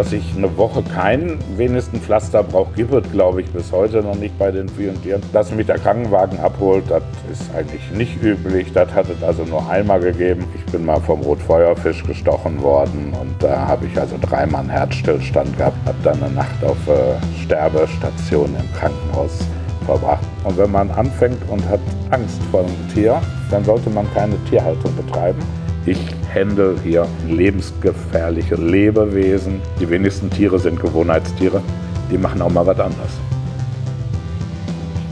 dass ich eine Woche keinen wenigsten Pflaster brauche, gibt es, glaube ich, bis heute noch nicht bei den vielen Tieren. Dass mich der Krankenwagen abholt, das ist eigentlich nicht üblich. Das hat es also nur einmal gegeben. Ich bin mal vom Rotfeuerfisch gestochen worden und da habe ich also dreimal einen Herzstillstand gehabt. Habe dann eine Nacht auf äh, Sterbestation im Krankenhaus verbracht. Und wenn man anfängt und hat Angst vor einem Tier, dann sollte man keine Tierhaltung betreiben. Ich handle hier lebensgefährliche Lebewesen. Die wenigsten Tiere sind Gewohnheitstiere. Die machen auch mal was anderes.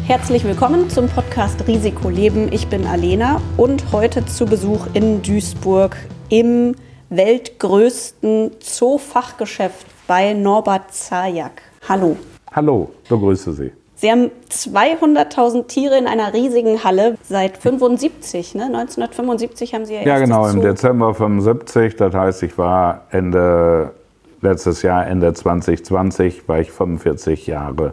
Herzlich willkommen zum Podcast Risiko Leben. Ich bin Alena und heute zu Besuch in Duisburg im weltgrößten Zoofachgeschäft bei Norbert Zajak. Hallo. Hallo, begrüße Sie. Sie haben 200.000 Tiere in einer riesigen Halle seit 75, ne? 1975 haben Sie ja Ja, genau, im Dezember 75. Das heißt, ich war Ende letztes Jahr, Ende 2020, war ich 45 Jahre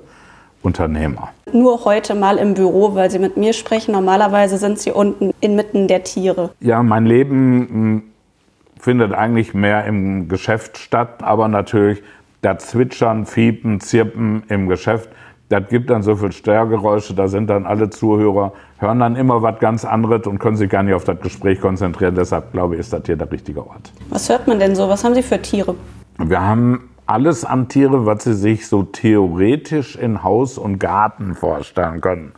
Unternehmer. Nur heute mal im Büro, weil Sie mit mir sprechen. Normalerweise sind Sie unten inmitten der Tiere. Ja, mein Leben hm, findet eigentlich mehr im Geschäft statt, aber natürlich das Zwitschern, Fiepen, Zirpen im Geschäft das gibt dann so viel Störgeräusche, da sind dann alle Zuhörer, hören dann immer was ganz anderes und können sich gar nicht auf das Gespräch konzentrieren. Deshalb glaube ich, ist das hier der richtige Ort. Was hört man denn so? Was haben Sie für Tiere? Wir haben alles an Tiere, was Sie sich so theoretisch in Haus und Garten vorstellen können.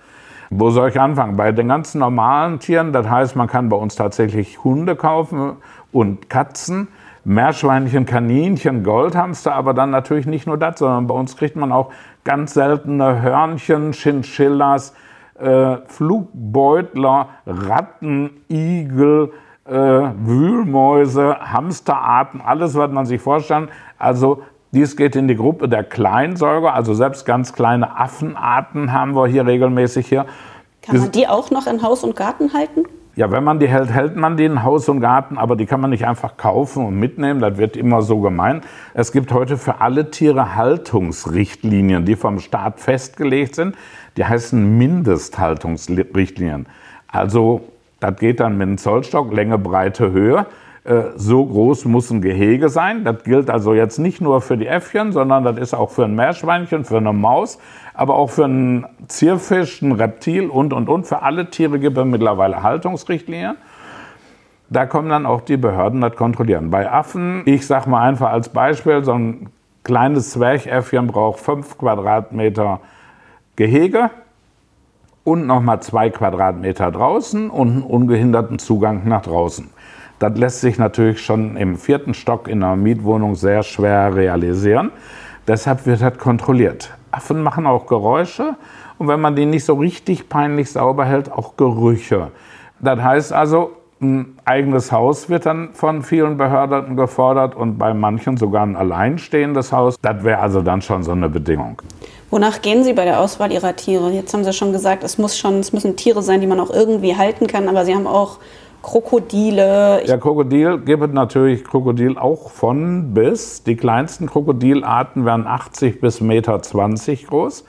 Wo soll ich anfangen? Bei den ganzen normalen Tieren, das heißt, man kann bei uns tatsächlich Hunde kaufen und Katzen. Meerschweinchen, Kaninchen, Goldhamster, aber dann natürlich nicht nur das, sondern bei uns kriegt man auch ganz seltene Hörnchen, Chinchillas, äh, Flugbeutler, Ratten, Igel, äh, Wühlmäuse, Hamsterarten, alles, was man sich vorstellt. Also dies geht in die Gruppe der Kleinsäuger, also selbst ganz kleine Affenarten haben wir hier regelmäßig hier. Kann man die auch noch in Haus und Garten halten? Ja, wenn man die hält, hält man die in Haus und Garten, aber die kann man nicht einfach kaufen und mitnehmen. Das wird immer so gemeint. Es gibt heute für alle Tiere Haltungsrichtlinien, die vom Staat festgelegt sind. Die heißen Mindesthaltungsrichtlinien. Also, das geht dann mit einem Zollstock, Länge, Breite, Höhe. Äh, so groß muss ein Gehege sein. Das gilt also jetzt nicht nur für die Äffchen, sondern das ist auch für ein Meerschweinchen, für eine Maus, aber auch für einen Zierfisch, ein Reptil und, und, und. Für alle Tiere gibt es mittlerweile Haltungsrichtlinien. Da kommen dann auch die Behörden das kontrollieren. Bei Affen, ich sage mal einfach als Beispiel, so ein kleines Zwerchäffchen braucht 5 Quadratmeter Gehege und nochmal 2 Quadratmeter draußen und einen ungehinderten Zugang nach draußen. Das lässt sich natürlich schon im vierten Stock in einer Mietwohnung sehr schwer realisieren. Deshalb wird das kontrolliert. Affen machen auch Geräusche und wenn man die nicht so richtig peinlich sauber hält, auch Gerüche. Das heißt also, ein eigenes Haus wird dann von vielen Behörden gefordert und bei manchen sogar ein alleinstehendes Haus. Das wäre also dann schon so eine Bedingung. Wonach gehen Sie bei der Auswahl Ihrer Tiere? Jetzt haben Sie schon gesagt, es, muss schon, es müssen Tiere sein, die man auch irgendwie halten kann, aber Sie haben auch Krokodile. Ja, Krokodil gibt es natürlich Krokodil auch von bis. Die kleinsten Krokodilarten werden 80 bis 1,20 Meter groß.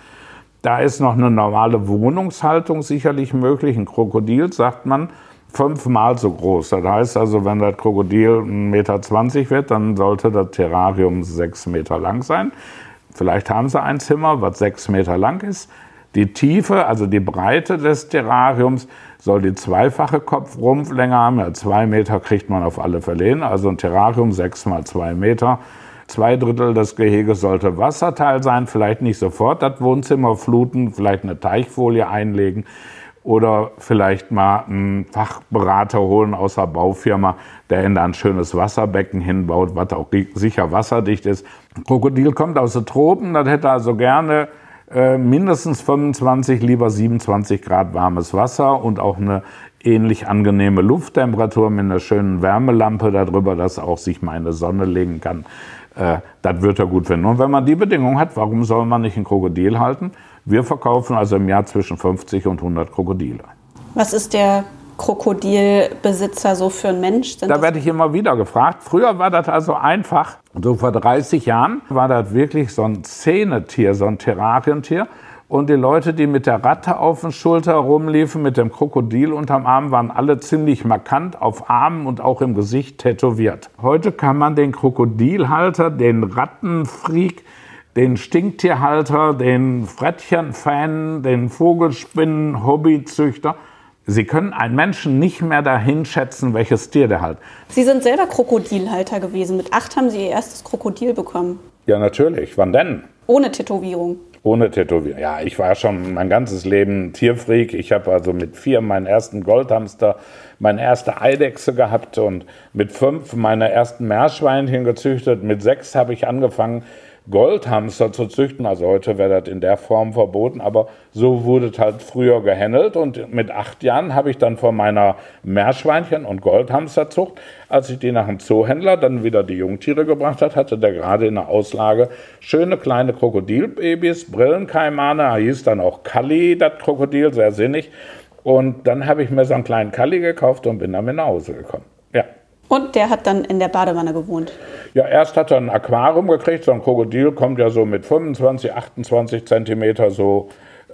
Da ist noch eine normale Wohnungshaltung sicherlich möglich. Ein Krokodil, sagt man, fünfmal so groß. Das heißt also, wenn das Krokodil 1,20 Meter wird, dann sollte das Terrarium 6 Meter lang sein. Vielleicht haben sie ein Zimmer, was 6 Meter lang ist. Die Tiefe, also die Breite des Terrariums, soll die zweifache Kopfrumpflänge haben. Ja, zwei Meter kriegt man auf alle Fälle hin. Also ein Terrarium, sechs mal zwei Meter. Zwei Drittel des Geheges sollte Wasserteil sein, vielleicht nicht sofort das Wohnzimmer fluten, vielleicht eine Teichfolie einlegen oder vielleicht mal einen Fachberater holen aus der Baufirma, der in da ein schönes Wasserbecken hinbaut, was auch sicher wasserdicht ist. Krokodil kommt aus den Tropen, das hätte also gerne äh, mindestens 25, lieber 27 Grad warmes Wasser und auch eine ähnlich angenehme Lufttemperatur mit einer schönen Wärmelampe darüber, dass auch sich mal eine Sonne legen kann. Äh, das wird er gut finden. Und wenn man die Bedingungen hat, warum soll man nicht ein Krokodil halten? Wir verkaufen also im Jahr zwischen 50 und 100 Krokodile. Was ist der Krokodilbesitzer so für ein Mensch? Sind da werde ich immer wieder gefragt. Früher war das also einfach. So vor 30 Jahren war das wirklich so ein Szenetier, so ein Terrarientier. Und die Leute, die mit der Ratte auf den Schulter rumliefen, mit dem Krokodil unterm Arm, waren alle ziemlich markant auf Armen und auch im Gesicht tätowiert. Heute kann man den Krokodilhalter, den Rattenfreak, den Stinktierhalter, den Frettchenfan, den Vogelspinnen, Hobbyzüchter, Sie können einen Menschen nicht mehr dahin schätzen, welches Tier der halt. Sie sind selber Krokodilhalter gewesen. Mit acht haben Sie Ihr erstes Krokodil bekommen. Ja, natürlich. Wann denn? Ohne Tätowierung. Ohne Tätowierung. Ja, ich war schon mein ganzes Leben Tierfreak. Ich habe also mit vier meinen ersten Goldhamster, meine erste Eidechse gehabt und mit fünf meine ersten Meerschweinchen gezüchtet. Mit sechs habe ich angefangen, Goldhamster zu züchten. Also heute wäre das in der Form verboten, aber so wurde es halt früher gehandelt. Und mit acht Jahren habe ich dann von meiner Meerschweinchen- und Goldhamsterzucht, als ich die nach dem Zoohändler dann wieder die Jungtiere gebracht hat, hatte der gerade in der Auslage schöne kleine Krokodilbabys, Brillenkaimane, er hieß dann auch Kalli, das Krokodil, sehr sinnig. Und dann habe ich mir so einen kleinen Kalli gekauft und bin damit nach Hause gekommen. Und der hat dann in der Badewanne gewohnt? Ja, erst hat er ein Aquarium gekriegt. So ein Krokodil kommt ja so mit 25, 28 Zentimeter so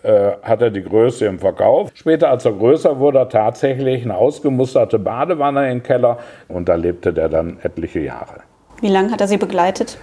äh, hat er die Größe im Verkauf. Später, als er größer wurde, tatsächlich eine ausgemusterte Badewanne im Keller und da lebte der dann etliche Jahre. Wie lange hat er Sie begleitet?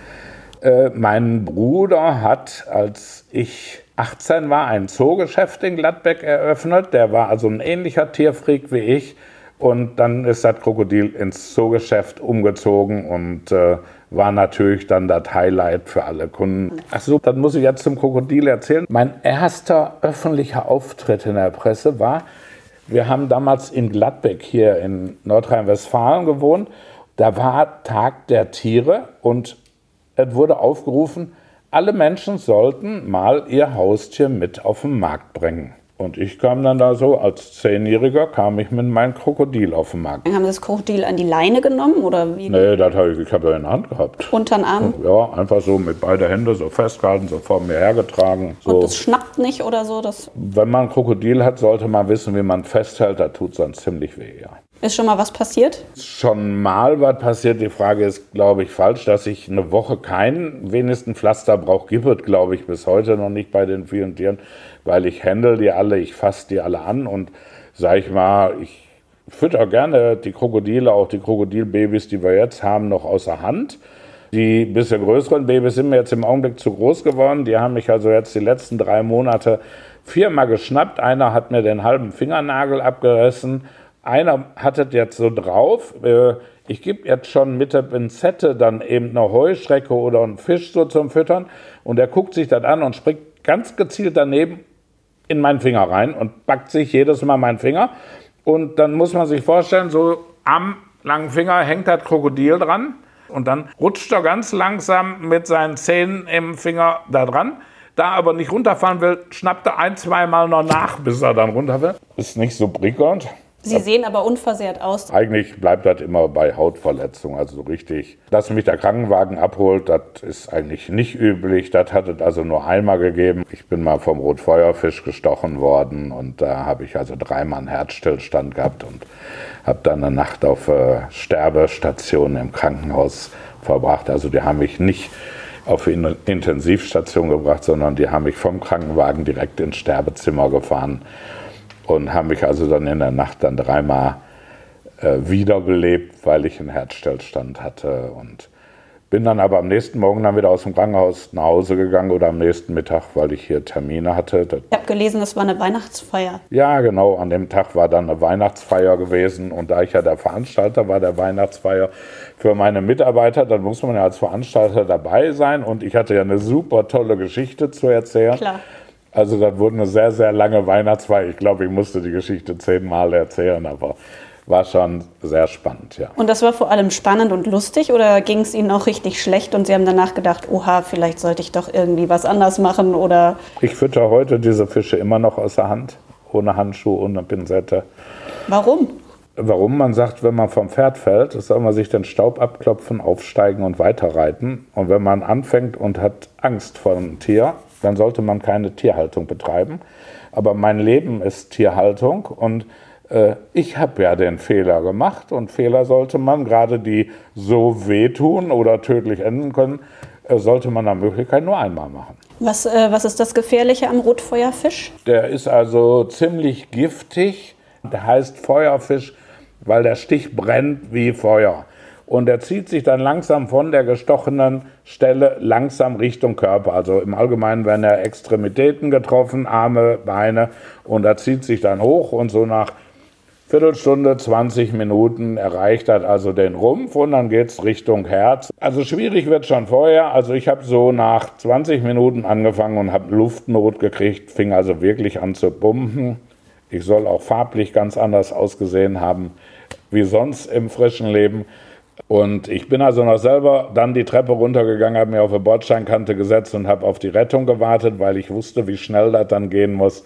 Äh, mein Bruder hat, als ich 18 war, ein Zoogeschäft in Gladbeck eröffnet. Der war also ein ähnlicher Tierfreak wie ich und dann ist das Krokodil ins Zoogeschäft umgezogen und äh, war natürlich dann das Highlight für alle Kunden. Achso, dann muss ich jetzt zum Krokodil erzählen. Mein erster öffentlicher Auftritt in der Presse war, wir haben damals in Gladbeck hier in Nordrhein-Westfalen gewohnt. Da war Tag der Tiere und es wurde aufgerufen, alle Menschen sollten mal ihr Haustier mit auf den Markt bringen. Und ich kam dann da so, als Zehnjähriger kam ich mit meinem Krokodil auf den Markt. Haben Sie das Krokodil an die Leine genommen oder wie? Nee, das habe ich, ich habe ja in der Hand gehabt. Unter den Arm? Ja, einfach so mit beiden Händen so festgehalten, so vor mir hergetragen. So. Und das schnappt nicht oder so? Das Wenn man ein Krokodil hat, sollte man wissen, wie man festhält. Da tut es dann ziemlich weh, ja. Ist schon mal was passiert? Schon mal was passiert. Die Frage ist, glaube ich, falsch, dass ich eine Woche keinen wenigsten Pflaster brauche. Gibt es, glaube ich, bis heute noch nicht bei den vielen Tieren, weil ich handle die alle, ich fasse die alle an und sage ich mal, ich fütter gerne die Krokodile, auch die Krokodilbabys, die wir jetzt haben, noch außer Hand. Die bisschen größeren Babys sind mir jetzt im Augenblick zu groß geworden. Die haben mich also jetzt die letzten drei Monate viermal geschnappt. Einer hat mir den halben Fingernagel abgerissen einer hat es jetzt so drauf, äh, ich gebe jetzt schon mit der Pinzette dann eben eine Heuschrecke oder einen Fisch so zum Füttern und er guckt sich das an und springt ganz gezielt daneben in meinen Finger rein und packt sich jedes Mal meinen Finger. Und dann muss man sich vorstellen, so am langen Finger hängt das Krokodil dran und dann rutscht er ganz langsam mit seinen Zähnen im Finger da dran. Da aber nicht runterfahren will, schnappt er ein, zweimal noch nach, bis er dann runter will. Ist nicht so prickelnd. Sie sehen aber unversehrt aus. Eigentlich bleibt das immer bei Hautverletzungen, also so richtig. Dass mich der Krankenwagen abholt, das ist eigentlich nicht üblich. Das hat es also nur einmal gegeben. Ich bin mal vom Rotfeuerfisch gestochen worden und da habe ich also dreimal einen Herzstillstand gehabt und habe dann eine Nacht auf äh, Sterbestation im Krankenhaus verbracht. Also die haben mich nicht auf die Intensivstation gebracht, sondern die haben mich vom Krankenwagen direkt ins Sterbezimmer gefahren und haben mich also dann in der Nacht dann dreimal äh, wiederbelebt, weil ich einen Herzstillstand hatte und bin dann aber am nächsten Morgen dann wieder aus dem Krankenhaus nach Hause gegangen oder am nächsten Mittag, weil ich hier Termine hatte. Ich habe gelesen, das war eine Weihnachtsfeier. Ja, genau. An dem Tag war dann eine Weihnachtsfeier gewesen. Und da ich ja der Veranstalter war der Weihnachtsfeier für meine Mitarbeiter, dann muss man ja als Veranstalter dabei sein. Und ich hatte ja eine super tolle Geschichte zu erzählen. Klar. Also das wurde eine sehr, sehr lange Weihnachtsfeier. Ich glaube, ich musste die Geschichte zehnmal erzählen, aber war schon sehr spannend, ja. Und das war vor allem spannend und lustig oder ging es Ihnen auch richtig schlecht und Sie haben danach gedacht, oha, vielleicht sollte ich doch irgendwie was anders machen oder? Ich fütter heute diese Fische immer noch aus der Hand, ohne Handschuh, ohne Pinzette. Warum? Warum? Man sagt, wenn man vom Pferd fällt, soll man sich den Staub abklopfen, aufsteigen und weiterreiten. Und wenn man anfängt und hat Angst vor einem Tier, dann sollte man keine Tierhaltung betreiben. Aber mein Leben ist Tierhaltung und äh, ich habe ja den Fehler gemacht und Fehler sollte man, gerade die so wehtun oder tödlich enden können, äh, sollte man nach Möglichkeit nur einmal machen. Was, äh, was ist das Gefährliche am Rotfeuerfisch? Der ist also ziemlich giftig. Der heißt Feuerfisch, weil der Stich brennt wie Feuer. Und er zieht sich dann langsam von der gestochenen Stelle langsam Richtung Körper. Also im Allgemeinen werden ja Extremitäten getroffen, Arme, Beine. Und er zieht sich dann hoch und so nach Viertelstunde, 20 Minuten erreicht hat also den Rumpf und dann geht es Richtung Herz. Also schwierig wird schon vorher. Also ich habe so nach 20 Minuten angefangen und habe Luftnot gekriegt, fing also wirklich an zu pumpen. Ich soll auch farblich ganz anders ausgesehen haben wie sonst im frischen Leben. Und ich bin also noch selber dann die Treppe runtergegangen, habe mir auf eine Bordsteinkante gesetzt und habe auf die Rettung gewartet, weil ich wusste, wie schnell das dann gehen muss.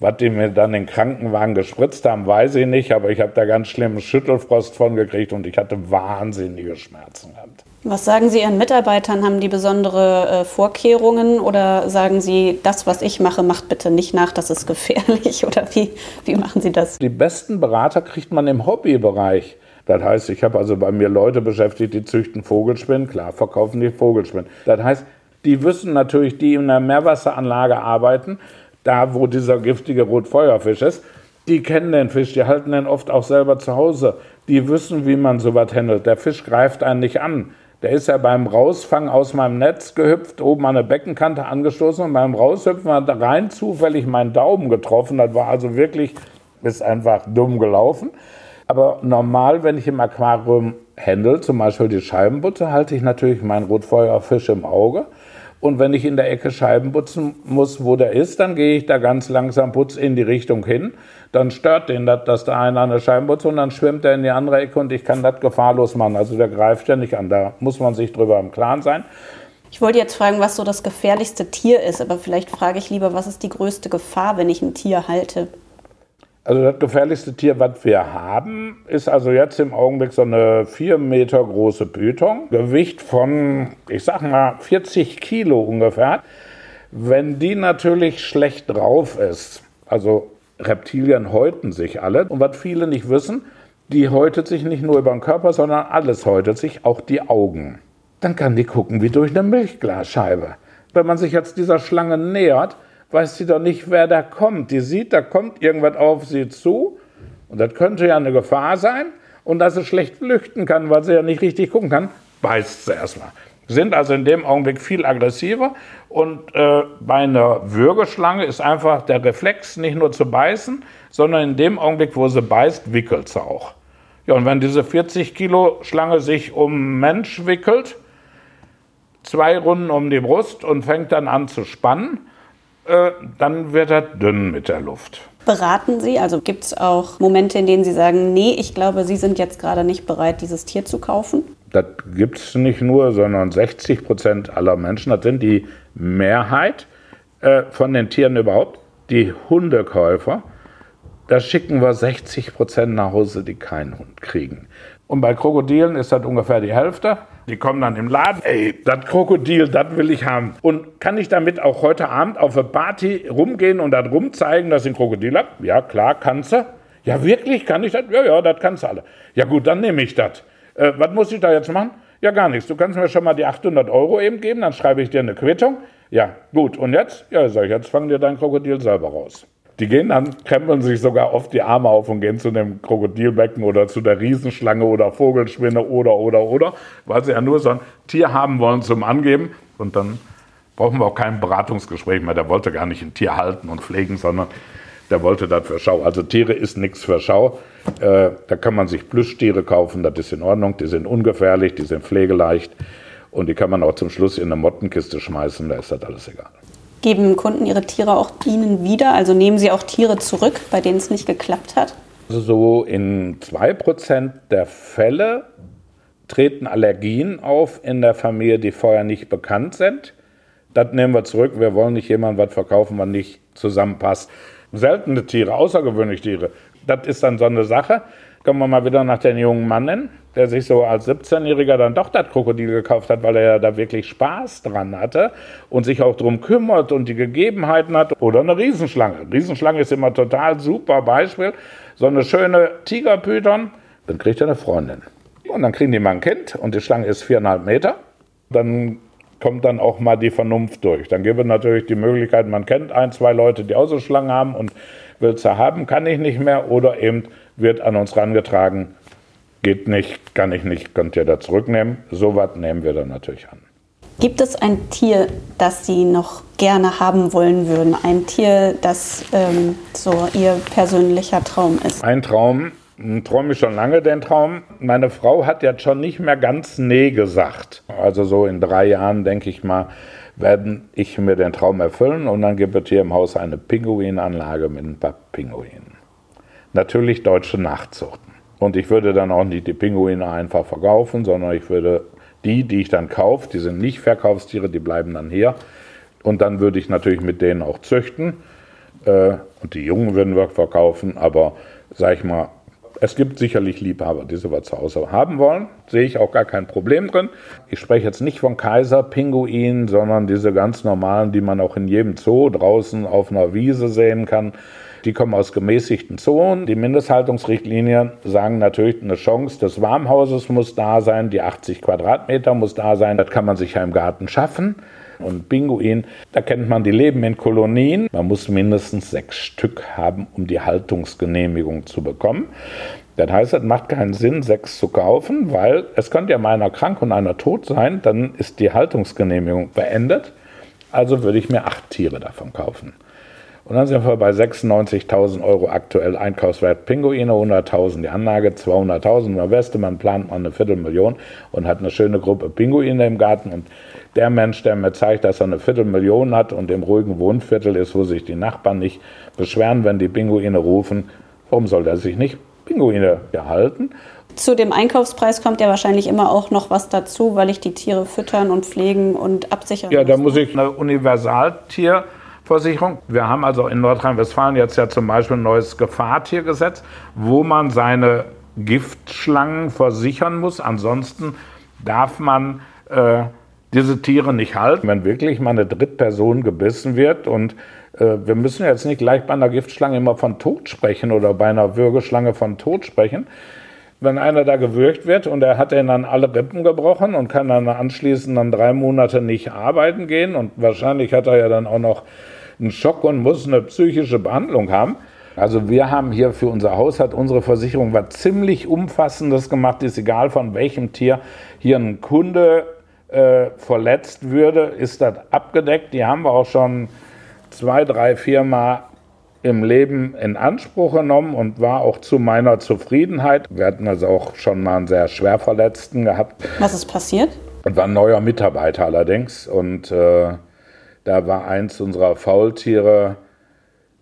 Was die mir dann in den Krankenwagen gespritzt haben, weiß ich nicht, aber ich habe da ganz schlimmen Schüttelfrost von gekriegt und ich hatte wahnsinnige Schmerzen gehabt. Was sagen Sie Ihren Mitarbeitern? Haben die besondere äh, Vorkehrungen oder sagen Sie, das, was ich mache, macht bitte nicht nach, das ist gefährlich? Oder wie, wie machen Sie das? Die besten Berater kriegt man im Hobbybereich. Das heißt, ich habe also bei mir Leute beschäftigt, die züchten Vogelspinnen. Klar, verkaufen die Vogelspinnen. Das heißt, die wissen natürlich, die in einer Meerwasseranlage arbeiten, da wo dieser giftige Rotfeuerfisch ist, die kennen den Fisch, die halten den oft auch selber zu Hause. Die wissen, wie man sowas handelt. Der Fisch greift einen nicht an. Der ist ja beim Rausfangen aus meinem Netz gehüpft, oben an der Beckenkante angestoßen und beim Raushüpfen hat rein zufällig meinen Daumen getroffen. Das war also wirklich, ist einfach dumm gelaufen. Aber normal, wenn ich im Aquarium handle, zum Beispiel die Scheibenbutze, halte ich natürlich meinen Rotfeuerfisch im Auge und wenn ich in der Ecke Scheiben putzen muss, wo der ist, dann gehe ich da ganz langsam putz in die Richtung hin. Dann stört den das, dass da einer eine Scheibe putzt und dann schwimmt er in die andere Ecke und ich kann das gefahrlos machen. Also der greift ja nicht an. Da muss man sich drüber im Klaren sein. Ich wollte jetzt fragen, was so das gefährlichste Tier ist, aber vielleicht frage ich lieber, was ist die größte Gefahr, wenn ich ein Tier halte? Also das gefährlichste Tier, was wir haben, ist also jetzt im Augenblick so eine vier Meter große Python. Gewicht von, ich sag mal, 40 Kilo ungefähr. Wenn die natürlich schlecht drauf ist, also Reptilien häuten sich alle. Und was viele nicht wissen, die häutet sich nicht nur über den Körper, sondern alles häutet sich, auch die Augen. Dann kann die gucken wie durch eine Milchglasscheibe. Wenn man sich jetzt dieser Schlange nähert, weiß sie doch nicht, wer da kommt. Die sieht, da kommt irgendwas auf sie zu und das könnte ja eine Gefahr sein und dass sie schlecht flüchten kann, weil sie ja nicht richtig gucken kann, beißt sie erstmal. Sind also in dem Augenblick viel aggressiver und äh, bei einer Würgeschlange ist einfach der Reflex nicht nur zu beißen, sondern in dem Augenblick, wo sie beißt, wickelt sie auch. Ja, und wenn diese 40 Kilo Schlange sich um Mensch wickelt, zwei Runden um die Brust und fängt dann an zu spannen, äh, dann wird er dünn mit der Luft. Beraten Sie? Also gibt es auch Momente, in denen Sie sagen, nee, ich glaube, Sie sind jetzt gerade nicht bereit, dieses Tier zu kaufen? Das gibt es nicht nur, sondern 60 Prozent aller Menschen, das sind die Mehrheit äh, von den Tieren überhaupt, die Hundekäufer. Da schicken wir 60 Prozent nach Hause, die keinen Hund kriegen. Und bei Krokodilen ist das ungefähr die Hälfte. Die kommen dann im Laden, ey, das Krokodil, das will ich haben. Und kann ich damit auch heute Abend auf eine Party rumgehen und das rumzeigen, dass ich ein Krokodil habe? Ja, klar, kannst du. Ja, wirklich, kann ich das? Ja, ja, das kannst du alle. Ja gut, dann nehme ich das. Äh, was muss ich da jetzt machen? Ja, gar nichts. Du kannst mir schon mal die 800 Euro eben geben, dann schreibe ich dir eine Quittung. Ja, gut. Und jetzt? Ja, sag ich, jetzt fang dir dein Krokodil selber raus. Die gehen dann, krempeln sich sogar oft die Arme auf und gehen zu dem Krokodilbecken oder zu der Riesenschlange oder Vogelspinne oder, oder, oder, weil sie ja nur so ein Tier haben wollen zum Angeben. Und dann brauchen wir auch kein Beratungsgespräch mehr. Der wollte gar nicht ein Tier halten und pflegen, sondern der wollte das für Schau. Also Tiere ist nichts für Schau. Äh, da kann man sich Plüschtiere kaufen, das ist in Ordnung. Die sind ungefährlich, die sind pflegeleicht. Und die kann man auch zum Schluss in eine Mottenkiste schmeißen, da ist das alles egal. Geben Kunden ihre Tiere auch Ihnen wieder? Also nehmen Sie auch Tiere zurück, bei denen es nicht geklappt hat? Also so in 2% der Fälle treten Allergien auf in der Familie, die vorher nicht bekannt sind. Das nehmen wir zurück. Wir wollen nicht jemandem was verkaufen, was nicht zusammenpasst. Seltene Tiere, außergewöhnliche Tiere, das ist dann so eine Sache. Können wir mal wieder nach den jungen Mann nennen der sich so als 17-Jähriger dann doch das Krokodil gekauft hat, weil er ja da wirklich Spaß dran hatte und sich auch darum kümmert und die Gegebenheiten hat. Oder eine Riesenschlange. Riesenschlange ist immer total super Beispiel. So eine schöne Tigerpython, dann kriegt er eine Freundin. Und dann kriegen die mal ein Kind und die Schlange ist viereinhalb Meter. Dann kommt dann auch mal die Vernunft durch. Dann gibt es natürlich die Möglichkeit, man kennt ein, zwei Leute, die auch so Schlangen haben und will sie haben, kann ich nicht mehr. Oder eben wird an uns rangetragen, geht nicht, kann ich nicht, könnt ihr da zurücknehmen. So was nehmen wir dann natürlich an. Gibt es ein Tier, das Sie noch gerne haben wollen würden? Ein Tier, das ähm, so Ihr persönlicher Traum ist? Ein Traum, träume ich schon lange den Traum. Meine Frau hat jetzt schon nicht mehr ganz nee gesagt. Also so in drei Jahren, denke ich mal, werde ich mir den Traum erfüllen und dann gibt es hier im Haus eine Pinguinanlage mit ein paar Pinguinen. Natürlich deutsche Nachzuchten. Und ich würde dann auch nicht die Pinguine einfach verkaufen, sondern ich würde die, die ich dann kaufe, die sind nicht Verkaufstiere, die bleiben dann hier. Und dann würde ich natürlich mit denen auch züchten. Äh, und die Jungen würden wir verkaufen, aber sag ich mal, es gibt sicherlich Liebhaber, die sowas zu Hause haben wollen. Sehe ich auch gar kein Problem drin. Ich spreche jetzt nicht von Kaiserpinguinen, sondern diese ganz normalen, die man auch in jedem Zoo draußen auf einer Wiese sehen kann. Die kommen aus gemäßigten Zonen. Die Mindesthaltungsrichtlinien sagen natürlich, eine Chance des Warmhauses muss da sein, die 80 Quadratmeter muss da sein. Das kann man sich ja im Garten schaffen. Und Pinguin, da kennt man, die leben in Kolonien. Man muss mindestens sechs Stück haben, um die Haltungsgenehmigung zu bekommen. Das heißt, es macht keinen Sinn, sechs zu kaufen, weil es könnte ja mal einer krank und einer tot sein, dann ist die Haltungsgenehmigung beendet. Also würde ich mir acht Tiere davon kaufen. Und dann sind wir bei 96.000 Euro aktuell Einkaufswert Pinguine, 100.000 die Anlage, 200.000. Am besten, man plant mal eine Viertelmillion und hat eine schöne Gruppe Pinguine im Garten. Und der Mensch, der mir zeigt, dass er eine Viertelmillion hat und im ruhigen Wohnviertel ist, wo sich die Nachbarn nicht beschweren, wenn die Pinguine rufen, warum soll der sich nicht Pinguine erhalten? Zu dem Einkaufspreis kommt ja wahrscheinlich immer auch noch was dazu, weil ich die Tiere füttern und pflegen und absichern Ja, da muss ich eine Universaltier Versicherung. Wir haben also in Nordrhein-Westfalen jetzt ja zum Beispiel ein neues Gefahrtiergesetz, wo man seine Giftschlangen versichern muss. Ansonsten darf man äh, diese Tiere nicht halten. Wenn wirklich mal eine Drittperson gebissen wird und äh, wir müssen jetzt nicht gleich bei einer Giftschlange immer von Tod sprechen oder bei einer Würgeschlange von Tod sprechen. Wenn einer da gewürgt wird und er hat dann alle Rippen gebrochen und kann dann anschließend dann drei Monate nicht arbeiten gehen und wahrscheinlich hat er ja dann auch noch einen Schock und muss eine psychische Behandlung haben. Also wir haben hier für unser Haus, hat unsere Versicherung was ziemlich Umfassendes gemacht, ist egal von welchem Tier hier ein Kunde äh, verletzt würde, ist das abgedeckt. Die haben wir auch schon zwei, drei, vier Mal im Leben in Anspruch genommen und war auch zu meiner Zufriedenheit. Wir hatten also auch schon mal einen sehr schwer Verletzten gehabt. Was ist passiert? Und war ein neuer Mitarbeiter allerdings. Und äh, da war eins unserer Faultiere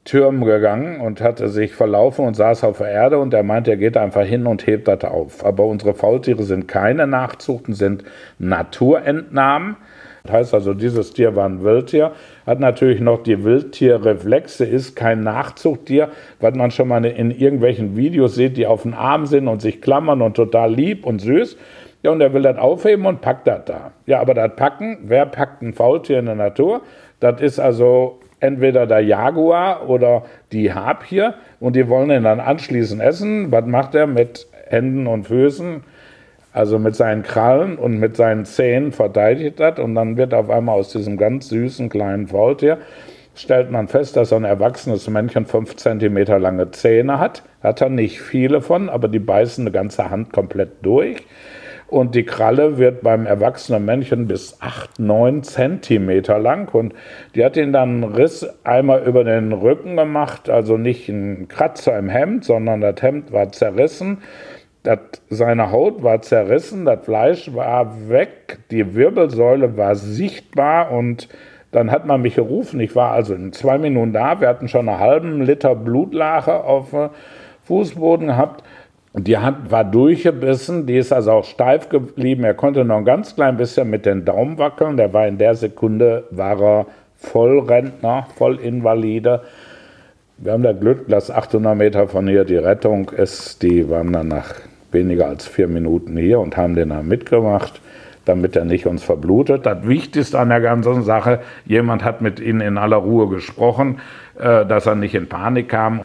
Türmen gegangen und hatte sich verlaufen und saß auf der Erde und er meinte, er geht einfach hin und hebt das auf. Aber unsere Faultiere sind keine Nachzuchten, sind Naturentnahmen. Das heißt also, dieses Tier war ein Wildtier, hat natürlich noch die Wildtierreflexe, ist kein Nachzuchttier, was man schon mal in irgendwelchen Videos sieht, die auf den Arm sind und sich klammern und total lieb und süß. Ja, und er will das aufheben und packt das da. Ja, aber das Packen, wer packt ein Faultier in der Natur? Das ist also entweder der Jaguar oder die Harpie und die wollen ihn dann anschließend essen. Was macht er mit Händen und Füßen? Also mit seinen Krallen und mit seinen Zähnen verteidigt das und dann wird auf einmal aus diesem ganz süßen kleinen Faultier stellt man fest, dass ein erwachsenes Männchen fünf Zentimeter lange Zähne hat. Hat er nicht viele von, aber die beißen eine ganze Hand komplett durch und die Kralle wird beim erwachsenen Männchen bis 8, 9 Zentimeter lang und die hat ihn dann einen Riss einmal über den Rücken gemacht, also nicht ein Kratzer im Hemd, sondern das Hemd war zerrissen. Das, seine Haut war zerrissen, das Fleisch war weg, die Wirbelsäule war sichtbar und dann hat man mich gerufen. Ich war also in zwei Minuten da. Wir hatten schon einen halben Liter Blutlache auf dem Fußboden gehabt. Die Hand war durchgebissen, die ist also auch steif geblieben. Er konnte noch ein ganz klein bisschen mit den Daumen wackeln. Der war in der Sekunde, war er Vollrentner, Vollinvalide. Wir haben das Glück, dass 800 Meter von hier die Rettung ist. Die waren dann nach weniger als vier Minuten hier und haben den dann mitgemacht, damit er nicht uns verblutet. Das Wichtigste an der ganzen Sache, jemand hat mit ihnen in aller Ruhe gesprochen, äh, dass er nicht in Panik kam.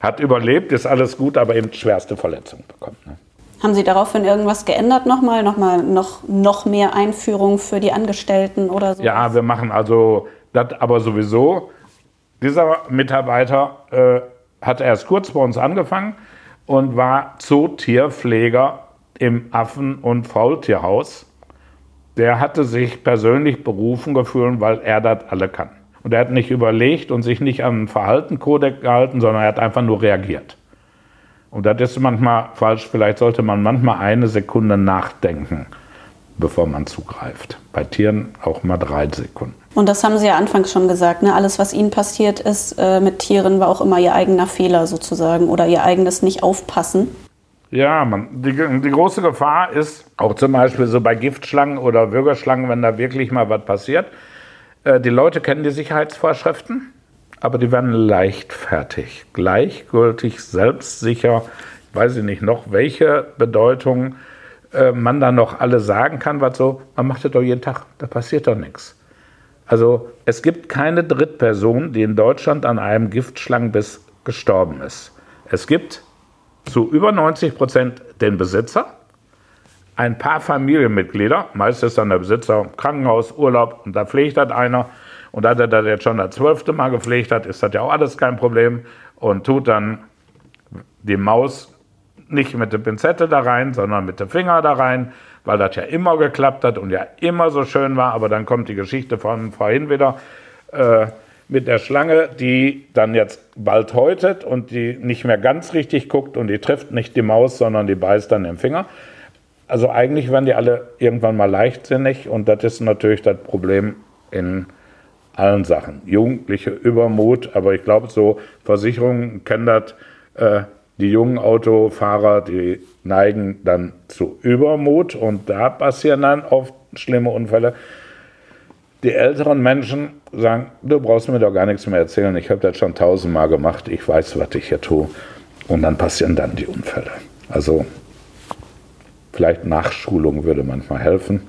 Hat überlebt, ist alles gut, aber eben schwerste Verletzung bekommen. Ne? Haben Sie daraufhin irgendwas geändert nochmal? Nochmal noch, noch mehr Einführung für die Angestellten oder so? Ja, wir machen also das aber sowieso. Dieser Mitarbeiter äh, hat erst kurz bei uns angefangen und war Zootierpfleger im Affen- und Faultierhaus. Der hatte sich persönlich berufen gefühlt, weil er das alle kann. Und er hat nicht überlegt und sich nicht an den Verhaltenkodex gehalten, sondern er hat einfach nur reagiert. Und das ist manchmal falsch. Vielleicht sollte man manchmal eine Sekunde nachdenken, bevor man zugreift. Bei Tieren auch mal drei Sekunden. Und das haben Sie ja anfangs schon gesagt. Ne? Alles, was Ihnen passiert ist äh, mit Tieren, war auch immer Ihr eigener Fehler sozusagen oder Ihr eigenes Nicht-Aufpassen. Ja, man, die, die große Gefahr ist auch zum Beispiel so bei Giftschlangen oder Würgerschlangen, wenn da wirklich mal was passiert. Äh, die Leute kennen die Sicherheitsvorschriften aber die werden leichtfertig, gleichgültig, selbstsicher. Ich weiß nicht noch, welche Bedeutung äh, man da noch alle sagen kann, was so, man macht das doch jeden Tag, da passiert doch nichts. Also es gibt keine Drittperson, die in Deutschland an einem Giftschlangenbiss gestorben ist. Es gibt zu über 90 Prozent den Besitzer, ein paar Familienmitglieder, meist ist dann der Besitzer Krankenhaus, Urlaub und da pflegt das einer und da er das jetzt schon das zwölfte Mal gepflegt hat, ist das ja auch alles kein Problem und tut dann die Maus nicht mit der Pinzette da rein, sondern mit dem Finger da rein, weil das ja immer geklappt hat und ja immer so schön war. Aber dann kommt die Geschichte von vorhin wieder äh, mit der Schlange, die dann jetzt bald häutet und die nicht mehr ganz richtig guckt und die trifft nicht die Maus, sondern die beißt dann den Finger. Also eigentlich werden die alle irgendwann mal leichtsinnig und das ist natürlich das Problem in allen Sachen. Jugendliche Übermut, aber ich glaube, so Versicherungen kennen das. Äh, die jungen Autofahrer, die neigen dann zu Übermut und da passieren dann oft schlimme Unfälle. Die älteren Menschen sagen, du brauchst mir doch gar nichts mehr erzählen, ich habe das schon tausendmal gemacht, ich weiß, was ich hier tue. Und dann passieren dann die Unfälle. Also vielleicht Nachschulung würde manchmal helfen,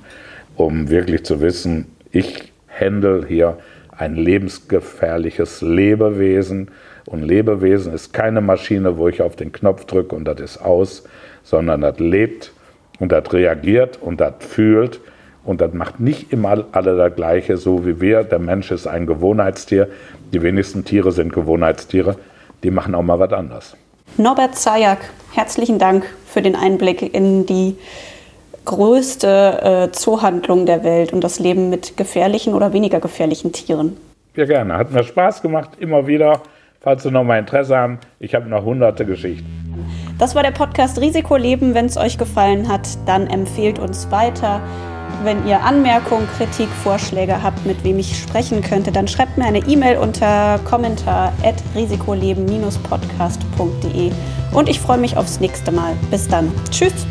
um wirklich zu wissen, ich handle hier ein lebensgefährliches Lebewesen. Und Lebewesen ist keine Maschine, wo ich auf den Knopf drücke und das ist aus, sondern das lebt und das reagiert und das fühlt. Und das macht nicht immer alle das Gleiche, so wie wir. Der Mensch ist ein Gewohnheitstier. Die wenigsten Tiere sind Gewohnheitstiere. Die machen auch mal was anderes. Norbert Zajak, herzlichen Dank für den Einblick in die größte äh, Zoohandlung der Welt und das Leben mit gefährlichen oder weniger gefährlichen Tieren. Ja, gerne. Hat mir Spaß gemacht, immer wieder. Falls Sie noch mal Interesse haben, ich habe noch hunderte Geschichten. Das war der Podcast Risikoleben. Wenn es euch gefallen hat, dann empfehlt uns weiter. Wenn ihr Anmerkungen, Kritik, Vorschläge habt, mit wem ich sprechen könnte, dann schreibt mir eine E-Mail unter kommentar.risikoleben-podcast.de. Und ich freue mich aufs nächste Mal. Bis dann. Tschüss.